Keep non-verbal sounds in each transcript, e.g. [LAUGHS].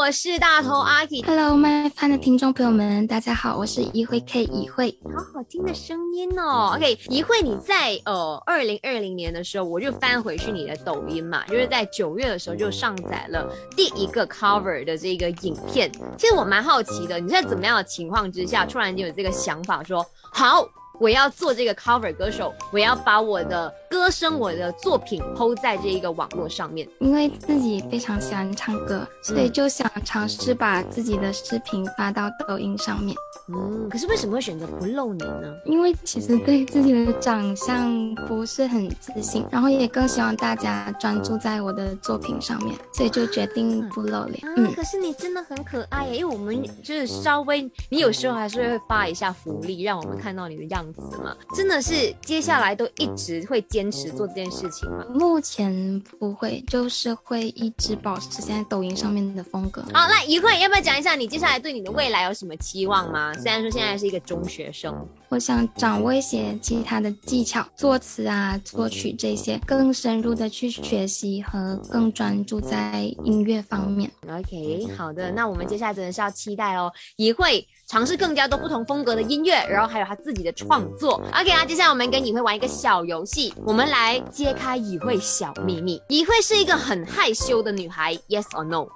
我是大头阿 K。Hello，麦饭的听众朋友们，大家好，我是一慧 K 一慧。好好听的声音哦。OK，一慧你在呃二零二零年的时候，我就翻回去你的抖音嘛，就是在九月的时候就上载了第一个 cover 的这个影片。其实我蛮好奇的，你在怎么样的情况之下，突然间有这个想法说好？我要做这个 cover 歌手，我要把我的歌声、我的作品抛在这一个网络上面。因为自己非常喜欢唱歌，所以就想尝试把自己的视频发到抖音上面。嗯，可是为什么会选择不露脸呢？因为其实对自己的长相不是很自信，然后也更希望大家专注在我的作品上面，所以就决定不露脸。嗯，可是你真的很可爱耶，因为我们就是稍微，你有时候还是会发一下福利，让我们看到你的样子嘛。真的是接下来都一直会坚持做这件事情吗？目前不会，就是会一直保持现在抖音上面的风格。好，那一会要不要讲一下你接下来对你的未来有什么期望吗？虽然说现在是一个中学生，我想掌握一些其他的技巧，作词啊、作曲这些，更深入的去学习和更专注在音乐方面。OK，好的，那我们接下来真的是要期待哦，一会尝试更加多不同风格的音乐，然后还有他自己的创作。OK 啊，接下来我们跟你会玩一个小游戏，我们来揭开以慧小秘密。以慧是一个很害羞的女孩，Yes or No？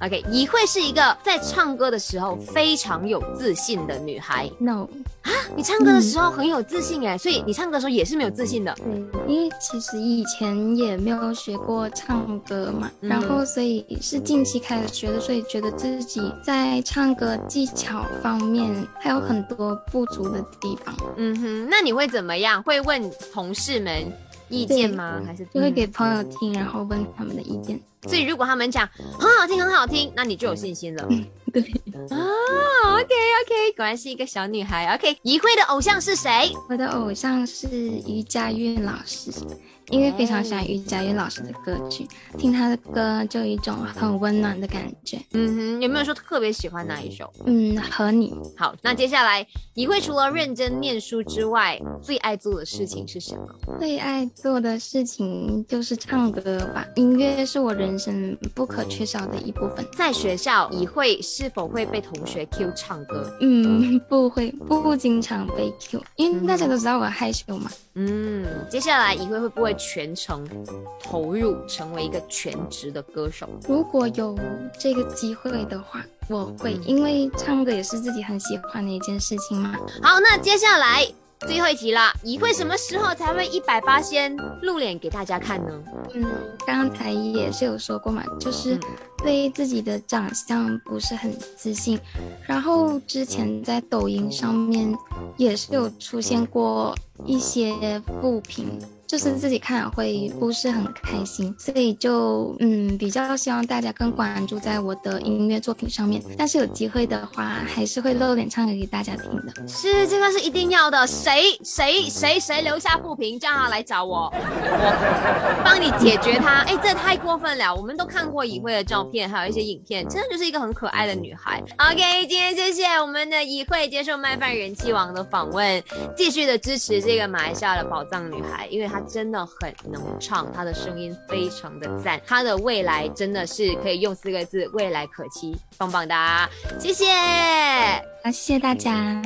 OK，怡慧是一个在唱歌的时候非常有自信的女孩。No，啊，你唱歌的时候很有自信哎，所以你唱歌的时候也是没有自信的。嗯，因为其实以前也没有学过唱歌嘛，然后所以是近期开始学的，所以觉得自己在唱歌技巧方面还有很多不足的地方。嗯哼，那你会怎么样？会问同事们？意见吗？还是就会给朋友听，然后问他们的意见。所以如果他们讲很好听，很好听，那你就有信心了。对 [LAUGHS] 啊，OK OK，果然是一个小女孩。OK，怡慧的偶像是谁？我的偶像是于佳韵老师。因为非常喜欢于佳韵老师的歌曲，听他的歌就有一种很温暖的感觉。嗯哼，有没有说特别喜欢哪一首？嗯，和你。好，那接下来怡慧除了认真念书之外，最爱做的事情是什么？最爱做的事情就是唱歌吧。音乐是我人生不可缺少的一部分。在学校，怡慧是否会被同学 Q 唱歌？嗯，[LAUGHS] 不会，不经常被 Q，因为大家都知道我害羞嘛。嗯，接下来你会会不会全程投入成为一个全职的歌手？如果有这个机会的话，我会，因为唱歌也是自己很喜欢的一件事情嘛。好，那接下来最后一题了，你会什么时候才会一百八先露脸给大家看呢？嗯，刚才也是有说过嘛，就是对自己的长相不是很自信，然后之前在抖音上面也是有出现过。一些负评，就是自己看了会不是很开心，所以就嗯比较希望大家更关注在我的音乐作品上面。但是有机会的话，还是会露脸唱歌给大家听的。是，这个是一定要的。谁谁谁谁留下负评，叫他来找我，我帮你解决他。哎，这太过分了。我们都看过以慧的照片，还有一些影片，真的就是一个很可爱的女孩。OK，今天谢谢我们的以慧接受麦饭人气王的访问，继续的支持。这个马来西亚的宝藏女孩，因为她真的很能唱，她的声音非常的赞，她的未来真的是可以用四个字“未来可期”，棒棒哒！谢谢，好，谢谢大家。